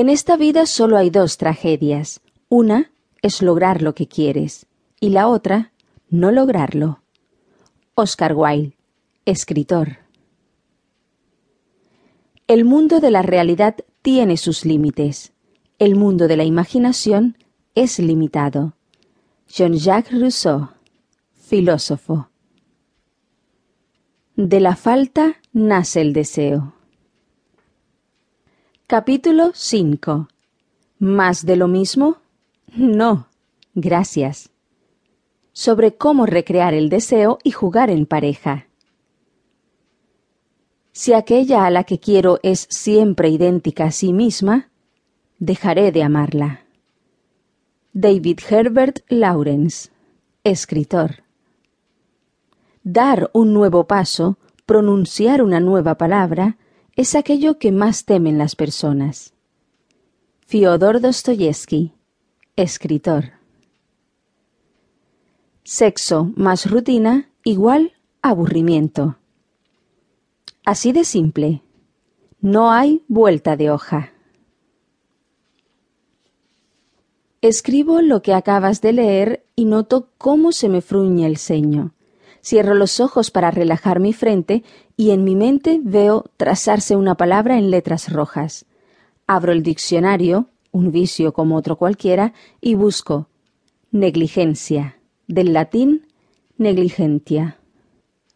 En esta vida solo hay dos tragedias. Una es lograr lo que quieres y la otra, no lograrlo. Oscar Wilde, escritor. El mundo de la realidad tiene sus límites. El mundo de la imaginación es limitado. Jean-Jacques Rousseau, filósofo. De la falta nace el deseo. Capítulo 5. ¿Más de lo mismo? No, gracias. Sobre cómo recrear el deseo y jugar en pareja. Si aquella a la que quiero es siempre idéntica a sí misma, dejaré de amarla. David Herbert Lawrence, escritor. Dar un nuevo paso, pronunciar una nueva palabra, es aquello que más temen las personas. Fyodor Dostoyevsky, escritor. Sexo más rutina igual aburrimiento. Así de simple. No hay vuelta de hoja. Escribo lo que acabas de leer y noto cómo se me fruñe el ceño. Cierro los ojos para relajar mi frente y en mi mente veo trazarse una palabra en letras rojas. Abro el diccionario, un vicio como otro cualquiera, y busco negligencia, del latín negligentia.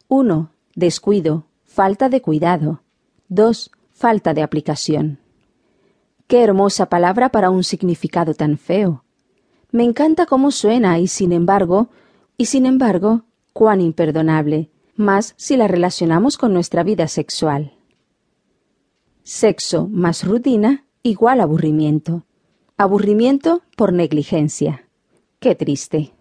1. Descuido, falta de cuidado. 2. Falta de aplicación. Qué hermosa palabra para un significado tan feo. Me encanta cómo suena y sin embargo, y sin embargo, cuán imperdonable, más si la relacionamos con nuestra vida sexual. Sexo más rutina igual aburrimiento. Aburrimiento por negligencia. Qué triste.